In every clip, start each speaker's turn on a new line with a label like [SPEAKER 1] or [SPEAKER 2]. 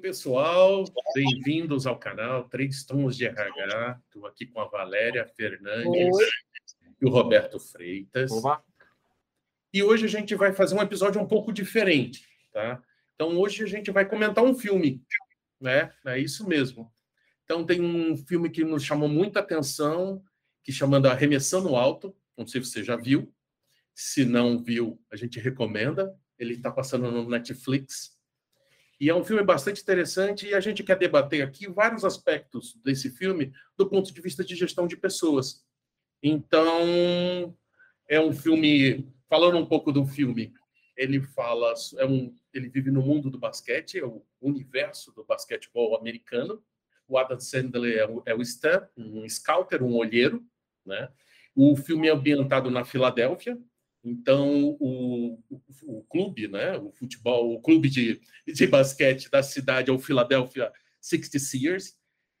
[SPEAKER 1] pessoal, bem-vindos ao canal Três Tons de RH. Estou aqui com a Valéria Fernandes Oi. e o Roberto Freitas. Oba. E hoje a gente vai fazer um episódio um pouco diferente, tá? Então hoje a gente vai comentar um filme, né? É isso mesmo. Então tem um filme que nos chamou muita atenção, que chamando Arremessando Alto. Não sei se você já viu. Se não viu, a gente recomenda. Ele está passando no Netflix. E é um filme bastante interessante e a gente quer debater aqui vários aspectos desse filme do ponto de vista de gestão de pessoas. Então, é um filme, falando um pouco do filme, ele fala, é um, ele vive no mundo do basquete, é o universo do basquetebol americano. O Adam Sandler é o, é o Stan, um scouter, um olheiro, né? O filme é ambientado na Filadélfia, então, o, o, o, clube, né, o futebol, o clube de, de basquete da cidade é o Philadelphia 66ers.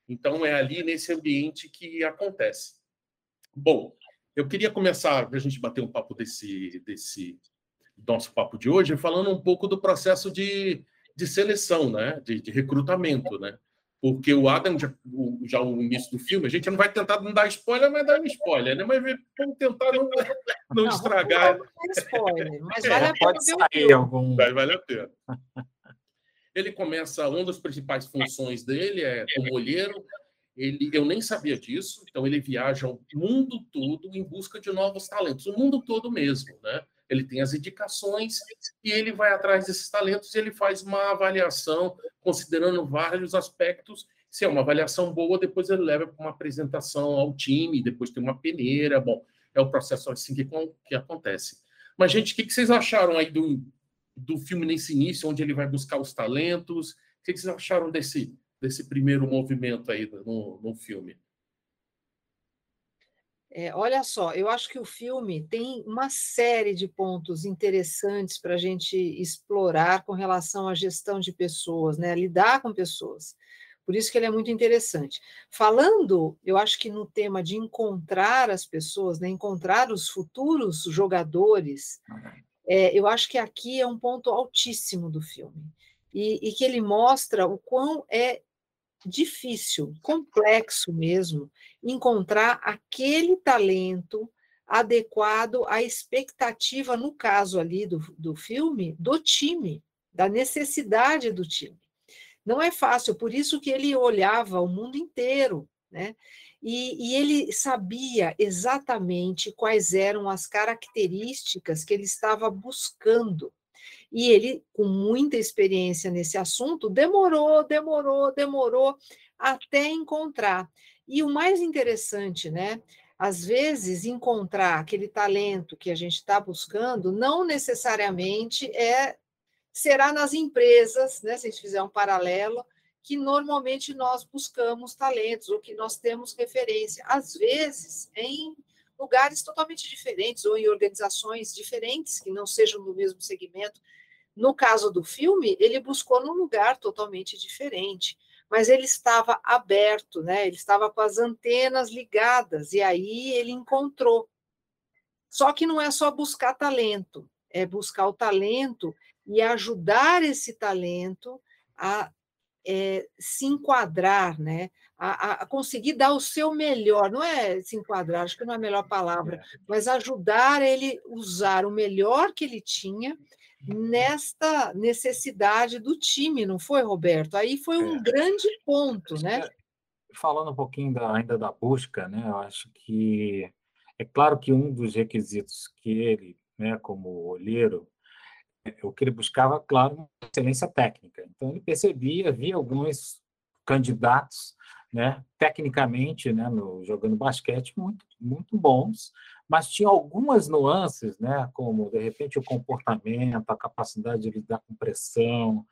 [SPEAKER 1] Então, é ali nesse ambiente que acontece. Bom, eu queria começar, a gente bater um papo desse, desse nosso papo de hoje, falando um pouco do processo de, de seleção, né, de, de recrutamento, né? Porque o Adam, já, o, já o início do filme, a gente não vai tentar não dar spoiler, mas dar um spoiler, né? Mas vamos tentar não, não, não estragar. Não spoiler, mas é, vale a pena sair algum. Vai, vale a pena. Ele começa, uma das principais funções dele é como olheiro. Ele, eu nem sabia disso, então ele viaja o mundo todo em busca de novos talentos, o mundo todo mesmo, né? Ele tem as indicações e ele vai atrás desses talentos e ele faz uma avaliação considerando vários aspectos. Se é uma avaliação boa, depois ele leva para uma apresentação ao time, depois tem uma peneira. Bom, é o processo assim que, que acontece. Mas, gente, o que, vocês acharam aí do, do filme nesse início, onde ele vai buscar os talentos? O que, vocês acharam desse, desse primeiro movimento aí no, no filme?
[SPEAKER 2] É, olha só, eu acho que o filme tem uma série de pontos interessantes para a gente explorar com relação à gestão de pessoas, né? lidar com pessoas. Por isso que ele é muito interessante. Falando, eu acho que no tema de encontrar as pessoas, né? encontrar os futuros jogadores, é, eu acho que aqui é um ponto altíssimo do filme. E, e que ele mostra o quão é difícil, complexo mesmo, encontrar aquele talento adequado à expectativa, no caso ali do, do filme, do time, da necessidade do time. Não é fácil, por isso que ele olhava o mundo inteiro, né? E, e, ele sabia exatamente quais eram as características que ele estava buscando e ele, com muita experiência nesse assunto, demorou, demorou, demorou até encontrar. E o mais interessante, né? Às vezes, encontrar aquele talento que a gente está buscando não necessariamente é será nas empresas, né? Se a gente fizer um paralelo, que normalmente nós buscamos talentos ou que nós temos referência. Às vezes, em lugares totalmente diferentes ou em organizações diferentes que não sejam do mesmo segmento. No caso do filme, ele buscou num lugar totalmente diferente, mas ele estava aberto, né? Ele estava com as antenas ligadas e aí ele encontrou. Só que não é só buscar talento, é buscar o talento e ajudar esse talento a é, se enquadrar, né? A, a, conseguir dar o seu melhor, não é se enquadrar, acho que não é a melhor palavra, é. mas ajudar ele usar o melhor que ele tinha nesta necessidade do time, não foi, Roberto? Aí foi um é. grande ponto, né?
[SPEAKER 3] Falando um pouquinho da, ainda da busca, né? Eu acho que é claro que um dos requisitos que ele, né, como olheiro, é, o que ele buscava, claro, uma excelência técnica. Então ele percebia, via alguns candidatos, né, tecnicamente, né, no, jogando basquete muito muito bons, mas tinha algumas nuances, né, como de repente o comportamento, a capacidade de lidar com pressão,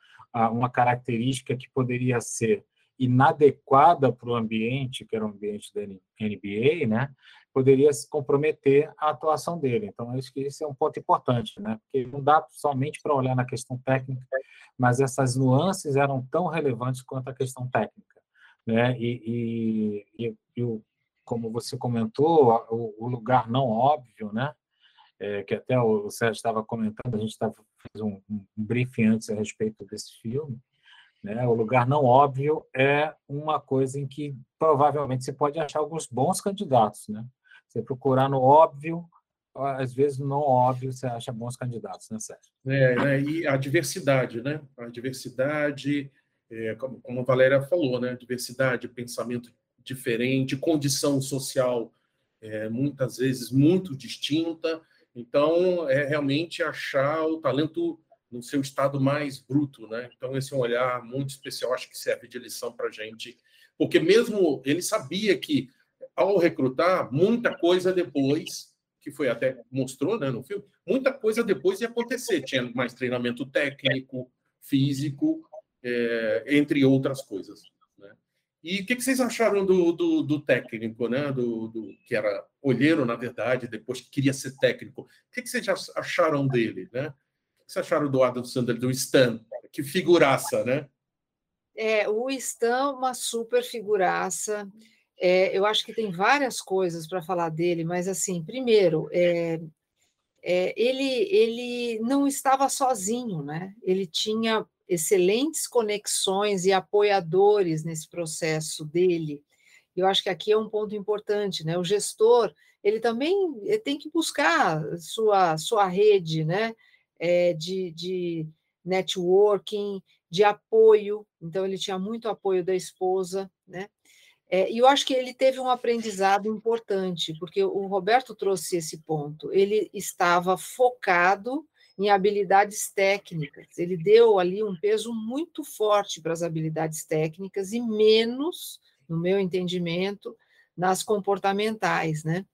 [SPEAKER 3] uma característica que poderia ser inadequada para o ambiente, que era o ambiente da NBA, né, poderia se comprometer a atuação dele. Então, acho que esse é um ponto importante, né, porque não dá somente para olhar na questão técnica, mas essas nuances eram tão relevantes quanto a questão técnica, né, e, e, e, e o como você comentou, o, lugar não óbvio, né? É, que até o Sérgio estava comentando, a gente estava fazendo um, um briefing antes a respeito desse filme, Né? O lugar não óbvio é uma coisa em que provavelmente você pode achar alguns bons candidatos. Né? Você procurar no óbvio, às vezes não óbvio você acha bons candidatos, né, Sérgio?
[SPEAKER 1] É, né? E a diversidade, né? A diversidade, é, como, como a Valéria falou, né? Diversidade, pensamento diferente, condição social é, muitas vezes muito distinta. Então, é realmente achar o talento no seu estado mais bruto, né? Então, esse é um olhar muito especial, acho que serve de lição para a gente, porque mesmo ele sabia que, ao recrutar, muita coisa depois, que foi até mostrou né, no filme, muita coisa depois ia acontecer. Tinha mais treinamento técnico, físico, é, entre outras coisas. E o que, que, vocês acharam do, do, do técnico, né? Do, do, que era olheiro, na verdade, depois que queria ser técnico? O que, que vocês acharam dele, né? que vocês acharam do Adam Sandler, do Stan? Que figuraça, né?
[SPEAKER 2] É, o Stan, uma super figuraça. É, eu acho que tem várias coisas para falar dele, mas assim, primeiro, é, é, ele, ele não estava sozinho, né? Ele tinha excelentes conexões e apoiadores nesse processo dele. Eu acho que aqui é um ponto importante, né? O gestor ele também tem que buscar sua sua rede, né? é, de, de networking, de apoio. Então, ele tinha muito apoio da esposa, né? É, e eu acho que ele teve um aprendizado importante, porque o Roberto trouxe esse ponto. Ele estava focado em habilidades técnicas. Ele deu ali um peso muito forte para as habilidades técnicas e menos, no meu entendimento, nas comportamentais, né?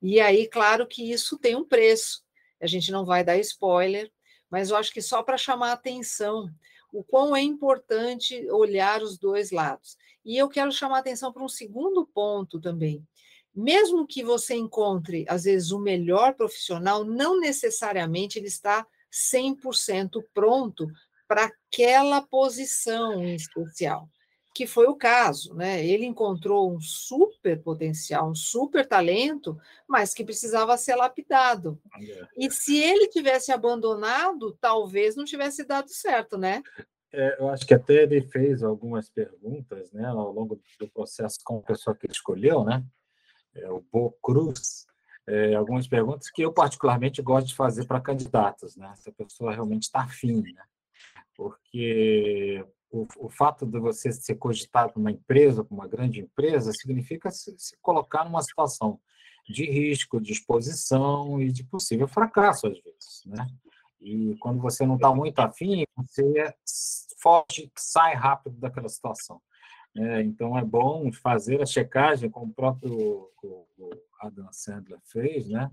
[SPEAKER 2] E aí, claro que isso tem um preço a gente não vai dar spoiler, mas eu acho que só para chamar a atenção o quão é importante olhar os dois lados. E eu quero chamar a atenção para um segundo ponto também. Mesmo que você encontre, às vezes, o melhor profissional, não necessariamente ele está 100% pronto para aquela posição em especial que foi o caso, né? Ele encontrou um super potencial, um super talento, mas que precisava ser lapidado. E se ele tivesse abandonado, talvez não tivesse dado certo, né?
[SPEAKER 3] É, eu acho que até ele fez algumas perguntas, né, ao longo do processo com a pessoa que ele escolheu, né? É, o Bo Cruz, é, algumas perguntas que eu particularmente gosto de fazer para candidatos, né? Se a pessoa realmente está afim, né? Porque o, o fato de você ser cogitado uma empresa, uma grande empresa, significa se, se colocar numa situação de risco, de exposição e de possível fracasso, às vezes, né? E quando você não está muito afim, você foge, sai rápido daquela situação. É, então, é bom fazer a checagem, como o próprio Adam Sandler fez, né?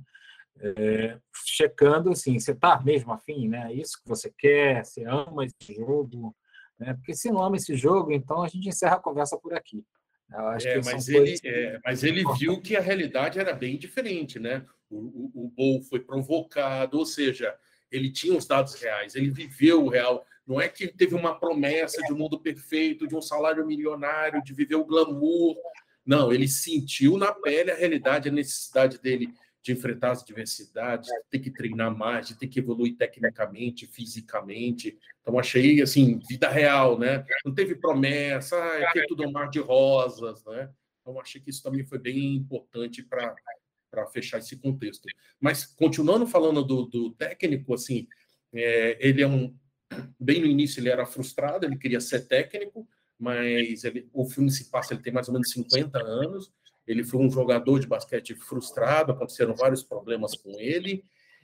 [SPEAKER 3] É, checando assim, você está mesmo afim, né? É isso que você quer, você ama esse jogo, né? Porque se não ama esse jogo, então a gente encerra a conversa por aqui.
[SPEAKER 1] É, mas, ele, é, mas ele viu que a realidade era bem diferente, né? O, o, o Bol foi provocado, ou seja, ele tinha os dados reais, ele viveu o real. Não é que teve uma promessa de um mundo perfeito, de um salário milionário, de viver o glamour. Não, ele sentiu na pele a realidade, a necessidade dele de enfrentar as diversidades, de ter que treinar mais, de ter que evoluir tecnicamente, fisicamente. Então, achei, assim, vida real, né? Não teve promessa, ah, aqui é tudo um mar de rosas, né? Então, achei que isso também foi bem importante para para fechar esse contexto. Mas, continuando falando do, do técnico, assim, é, ele é um... Bem no início ele era frustrado, ele queria ser técnico, mas ele, o filme se passa, ele tem mais ou menos 50 anos, ele foi um jogador de basquete frustrado, aconteceram vários problemas com ele.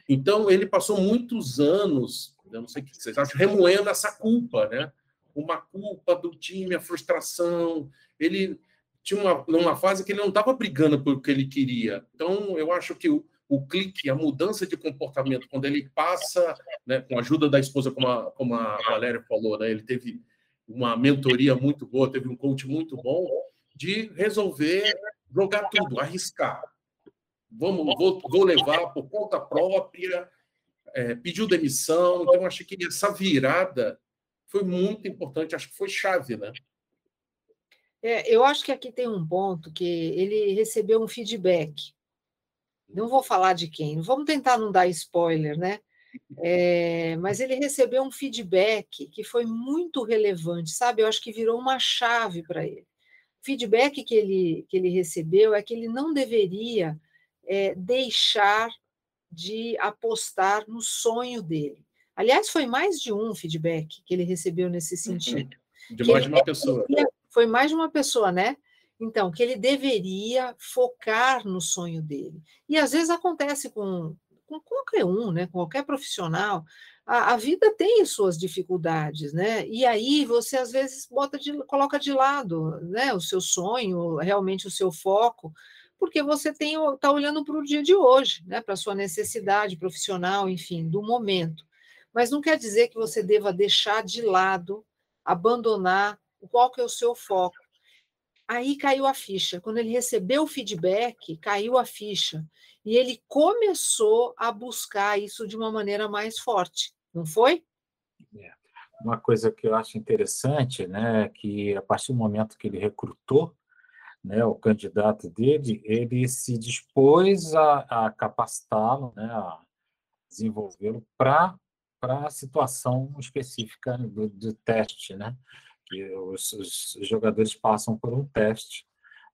[SPEAKER 1] Então, ele passou muitos anos, eu não sei o que vocês acham, remoendo essa culpa, né? Uma culpa do time, a frustração. Ele tinha uma, uma fase que ele não estava brigando pelo que ele queria. Então, eu acho que o, o clique, a mudança de comportamento, quando ele passa, né, com a ajuda da esposa, como a, como a Valéria falou, né, ele teve uma mentoria muito boa, teve um coach muito bom, de resolver jogar tudo, arriscar. Vamos, vou, vou levar por conta própria, é, pediu demissão. Então, acho que essa virada foi muito importante, acho que foi chave, né?
[SPEAKER 2] É, eu acho que aqui tem um ponto que ele recebeu um feedback. Não vou falar de quem, vamos tentar não dar spoiler, né? É, mas ele recebeu um feedback que foi muito relevante, sabe? Eu acho que virou uma chave para ele. O feedback que ele, que ele recebeu é que ele não deveria é, deixar de apostar no sonho dele. Aliás, foi mais de um feedback que ele recebeu nesse uhum. sentido.
[SPEAKER 1] De mais de uma pessoa.
[SPEAKER 2] Foi mais de uma pessoa, né? Então, que ele deveria focar no sonho dele. E às vezes acontece com, com qualquer um, né? com qualquer profissional. A, a, vida tem suas dificuldades, né? E aí você às vezes bota de, coloca de lado né? o seu sonho, realmente o seu foco, porque você está olhando para o dia de hoje, né? para a sua necessidade profissional, enfim, do momento. Mas não quer dizer que você deva deixar de lado, abandonar qual que é o seu foco. Aí caiu a ficha. Quando ele recebeu o feedback, caiu a ficha. E ele começou a buscar isso de uma maneira mais forte, não foi?
[SPEAKER 3] É. Uma coisa que eu acho interessante, né, é que a partir do momento que ele recrutou né, o candidato dele, ele se dispôs a, a capacitá-lo, né, a desenvolvê-lo para a situação específica do, do teste, né? Que os, os, jogadores passam por um teste,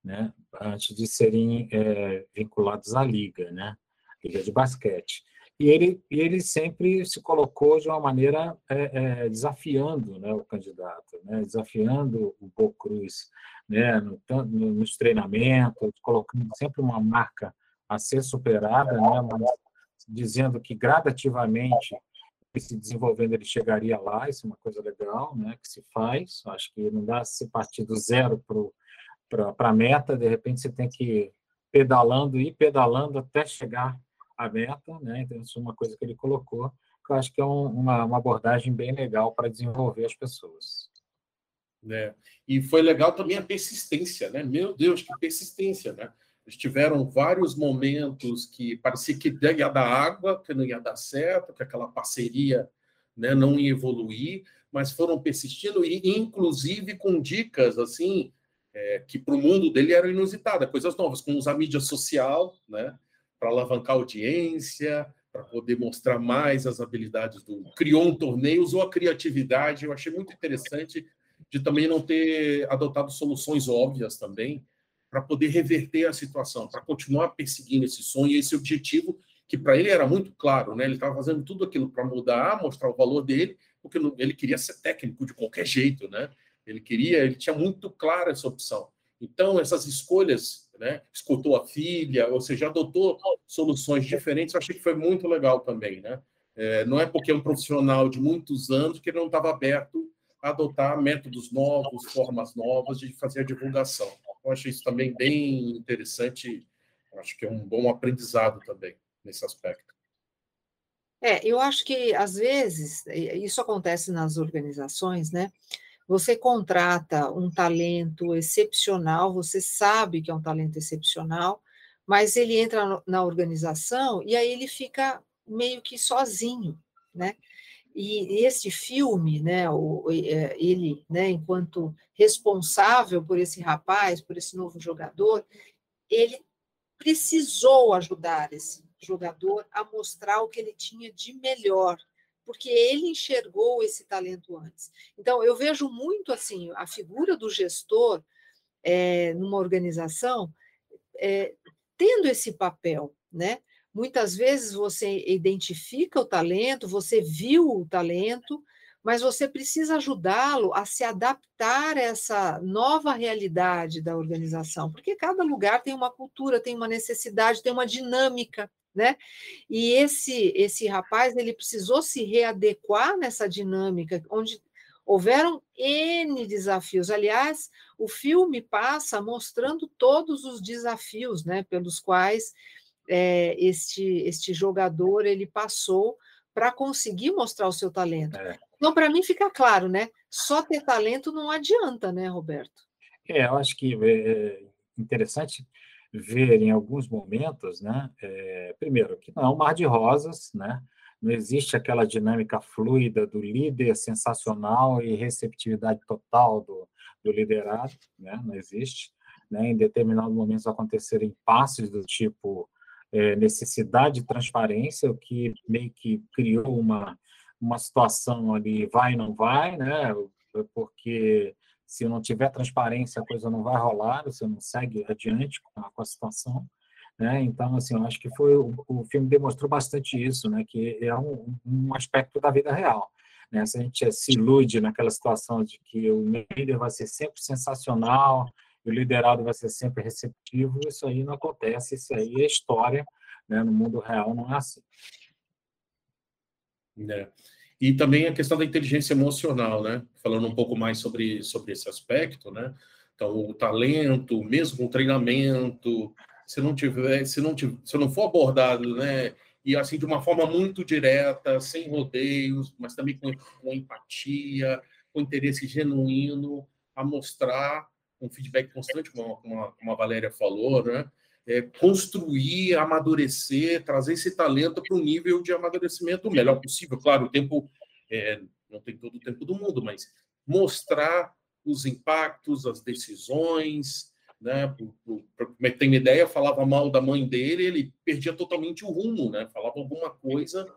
[SPEAKER 3] né, antes de serem é, vinculados à liga, né, liga de basquete. E ele, ele sempre se colocou de uma maneira é, é, desafiando né, o candidato, né, desafiando o Bo Cruz né, no, no, nos treinamentos, colocando sempre uma marca a ser superada, né, mas dizendo que gradativamente se desenvolvendo ele chegaria lá, isso é uma coisa legal, né, que se faz. Acho que não dá se partir do zero para a meta, de repente você tem que ir pedalando e pedalando até chegar à meta, né? Então isso é uma coisa que ele colocou, que eu acho que é um, uma, uma abordagem bem legal para desenvolver as pessoas.
[SPEAKER 1] É. E foi legal também a persistência, né? Meu Deus, que persistência, né? Eles tiveram vários momentos que parecia que ia dar água, que não ia dar certo, que aquela parceria né, não ia evoluir, mas foram persistindo e, inclusive, com dicas assim é, que para o mundo dele eram inusitadas, coisas novas, como usar mídia social, né, para alavancar audiência, para poder mostrar mais as habilidades do. Criou um torneio, usou a criatividade. Eu achei muito interessante de também não ter adotado soluções óbvias também para poder reverter a situação, para continuar perseguindo esse sonho, esse objetivo que para ele era muito claro, né? Ele estava fazendo tudo aquilo para mudar, mostrar o valor dele, porque ele queria ser técnico de qualquer jeito, né? Ele queria, ele tinha muito clara essa opção. Então essas escolhas, né? Escutou a filha, ou seja, adotou soluções diferentes. Eu achei que foi muito legal também, né? É, não é porque é um profissional de muitos anos que ele não estava aberto a adotar métodos novos, formas novas de fazer a divulgação. Eu acho isso também bem interessante. Acho que é um bom aprendizado também nesse aspecto.
[SPEAKER 2] É, eu acho que às vezes isso acontece nas organizações, né? Você contrata um talento excepcional, você sabe que é um talento excepcional, mas ele entra na organização e aí ele fica meio que sozinho, né? E este filme, né, é, ele, né, enquanto responsável por esse rapaz, por esse novo jogador, ele precisou ajudar esse jogador a mostrar o que ele tinha de melhor, porque ele enxergou esse talento antes. Então, eu vejo muito assim a figura do gestor é, numa organização é, tendo esse papel, né? Muitas vezes você identifica o talento, você viu o talento, mas você precisa ajudá-lo a se adaptar a essa nova realidade da organização, porque cada lugar tem uma cultura, tem uma necessidade, tem uma dinâmica, né? E esse esse rapaz ele precisou se readequar nessa dinâmica, onde houveram N desafios. Aliás, o filme passa mostrando todos os desafios, né, pelos quais é, este, este jogador ele passou para conseguir mostrar o seu talento. É. Então, para mim fica claro, né? Só ter talento não adianta, né, Roberto?
[SPEAKER 3] É, eu acho que é interessante ver em alguns momentos, né? É, primeiro, que não é um mar de rosas, né? Não existe aquela dinâmica fluida do líder sensacional e receptividade total do, do liderado, né? Não existe. Né? Em determinados momentos acontecerem passes do tipo é, necessidade de transparência, o que meio que criou uma, uma situação ali vai não vai, né? Porque se não tiver transparência, a coisa não vai rolar, você não segue adiante com a, com a situação. Né? Então, assim, eu acho que foi o, o filme demonstrou bastante isso, né? Que é um, um aspecto da vida real. Né? Se a gente se ilude naquela situação de que o líder vai ser sempre sensacional, o liderado vai ser sempre receptivo, isso aí não acontece, isso aí é história, né? no mundo real não é assim.
[SPEAKER 1] É. E também a questão da inteligência emocional, né? Falando um pouco mais sobre, sobre esse aspecto, né? Então, o talento, mesmo o treinamento, se não tiver, se não tiver, se não for abordado, né? E assim de uma forma muito direta, sem rodeios, mas também com, com empatia, com interesse genuíno, a mostrar um feedback constante, como como como a Valéria falou, né? É, construir, amadurecer, trazer esse talento para o nível de amadurecimento o melhor possível. Claro, o tempo é, não tem todo o tempo do mundo, mas mostrar os impactos, as decisões, né? Para ter uma ideia, falava mal da mãe dele, ele perdia totalmente o rumo, né? Falava alguma coisa,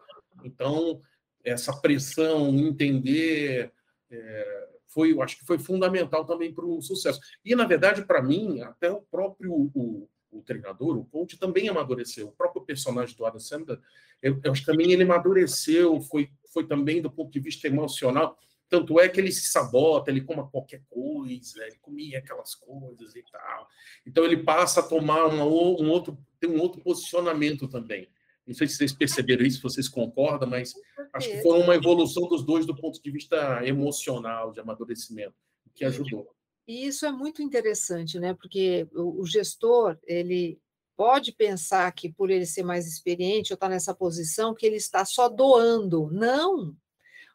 [SPEAKER 1] então essa pressão, entender é, foi, eu acho que foi fundamental também para o sucesso. E, na verdade, para mim, até o próprio o, o, treinador, o coach, também amadureceu. O próprio personagem do Adam Sandler, eu, eu acho que também ele amadureceu, foi, foi também do ponto de vista emocional. Tanto é que ele se sabota, ele coma qualquer coisa, ele comia aquelas coisas e tal. Então ele passa a tomar uma, um outro, tem um outro posicionamento também. Não sei se vocês perceberam isso, se vocês concordam, mas acho que foi uma evolução dos dois do ponto de vista emocional, de amadurecimento, que ajudou.
[SPEAKER 2] E isso é muito interessante, né? Porque o gestor, ele pode pensar que por ele ser mais experiente ou estar tá nessa posição, que ele está só doando. Não!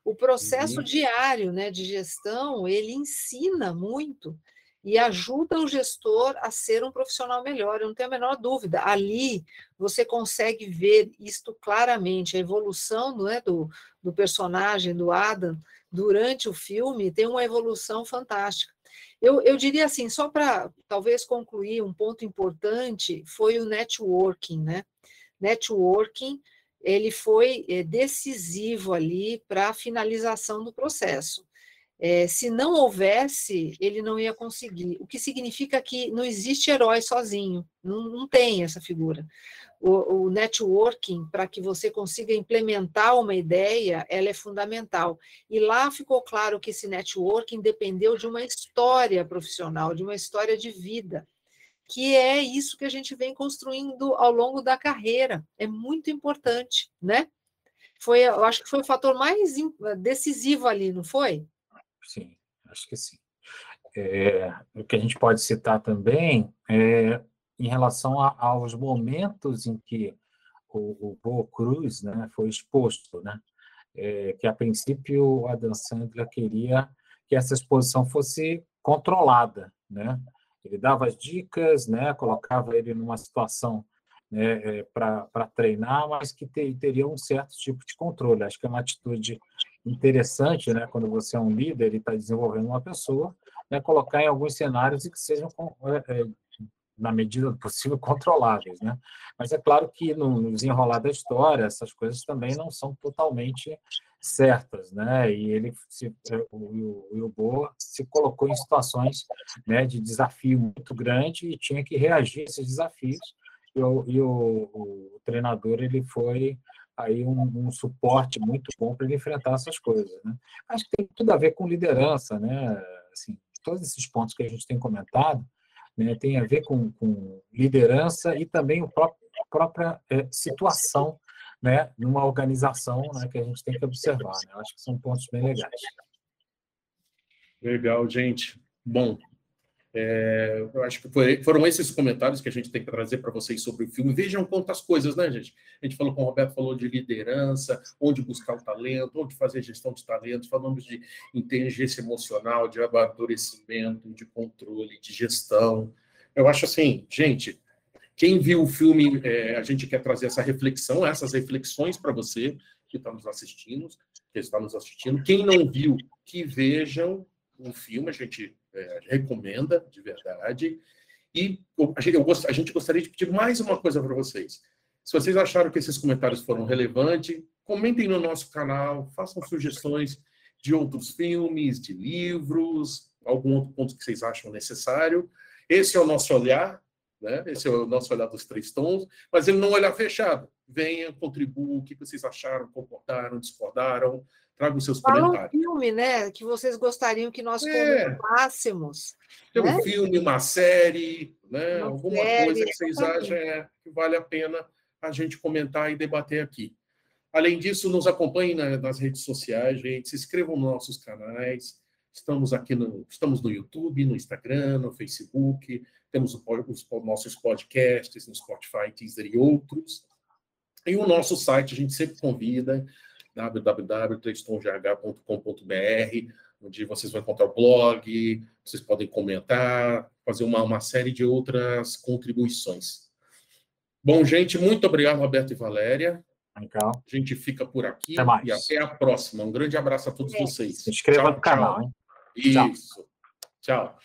[SPEAKER 2] O processo uhum. diário né, de gestão, ele ensina muito e ajuda o gestor a ser um profissional melhor, eu não tenho a menor dúvida. Ali você consegue ver isto claramente, a evolução né, do, do personagem, do Adam, durante o filme, tem uma evolução fantástica. Eu, eu diria assim, só para talvez concluir, um ponto importante foi o networking, né? Networking, ele foi eh, decisivo ali para a finalização do processo. É, se não houvesse, ele não ia conseguir. O que significa que não existe herói sozinho, não, não tem essa figura. O, o networking, para que você consiga implementar uma ideia, ela é fundamental. E lá ficou claro que esse networking dependeu de uma história profissional, de uma história de vida, que é isso que a gente vem construindo ao longo da carreira. É muito importante, né? Foi, eu acho que foi o fator mais decisivo ali, não foi?
[SPEAKER 3] Sim, acho que sim. É, o que a gente pode citar também é em relação a, aos momentos em que o, o Bo Cruz né, foi exposto, né? É, que a princípio o Adam Sandler queria que essa exposição fosse controlada, né? Ele dava as dicas, né? Colocava ele numa situação né, é, para treinar, mas que ter, teria um certo tipo de controle. Acho que é uma atitude interessante, né, quando você é um líder e está desenvolvendo uma pessoa, né, colocar em alguns cenários e que sejam, é, é, na medida do possível, controláveis. Né? Mas é claro que no desenrolar da história, essas coisas também não são totalmente certas, né? E ele se, é, o, o Boa se colocou em situações né, de desafio muito grande e tinha que reagir a esses desafios. E o, e o, o treinador ele foi aí um, um suporte muito bom para ele enfrentar essas coisas. Né? Acho que tem tudo a ver com liderança, né? Assim, todos esses pontos que a gente tem comentado né, tem a ver com, com liderança e também o próprio, a própria é, situação né, numa organização né, que a gente tem que observar. Né? Acho que são pontos bem legais.
[SPEAKER 1] Legal, gente. Bom, é, eu acho que foi, foram esses comentários que a gente tem que trazer para vocês sobre o filme. Vejam quantas coisas, né, gente? A gente falou com o Roberto, falou de liderança, onde buscar o talento, onde fazer gestão de talentos, falamos de inteligência emocional, de amadurecimento, de controle, de gestão. Eu acho assim, gente, quem viu o filme, é, a gente quer trazer essa reflexão, essas reflexões para você que está nos assistindo, que está nos assistindo. Quem não viu, que vejam o filme, a gente é, recomenda, de verdade. E a gente, a gente gostaria de pedir mais uma coisa para vocês. Se vocês acharam que esses comentários foram relevantes, comentem no nosso canal, façam sugestões de outros filmes, de livros, algum outro ponto que vocês acham necessário. Esse é o nosso olhar, né? Esse é o nosso olhar dos três tons, mas ele não é olhar fechado. Venha, contribua, o que vocês acharam, concordaram, discordaram, traga os seus Fala comentários.
[SPEAKER 2] um filme, né, que vocês gostariam que nós é. comentássemos.
[SPEAKER 1] Tem né? um filme, uma série, né? Uma alguma série, coisa que vocês acham é, que vale a pena a gente comentar e debater aqui. Além disso, nos acompanhem nas redes sociais, gente, se inscrevam nos nossos canais. Estamos aqui no, estamos no YouTube, no Instagram, no Facebook, temos os, os nossos podcasts no Spotify, Teaser e outros. E o nosso site a gente sempre convida, www.tristonjh.com.br, onde vocês vão encontrar o blog, vocês podem comentar, fazer uma, uma série de outras contribuições. Bom, gente, muito obrigado, Roberto e Valéria. Legal. A gente fica por aqui até e até a próxima. Um grande abraço a todos é. vocês.
[SPEAKER 3] Se inscreva tchau, no canal.
[SPEAKER 1] Tchau. Isso. tchau.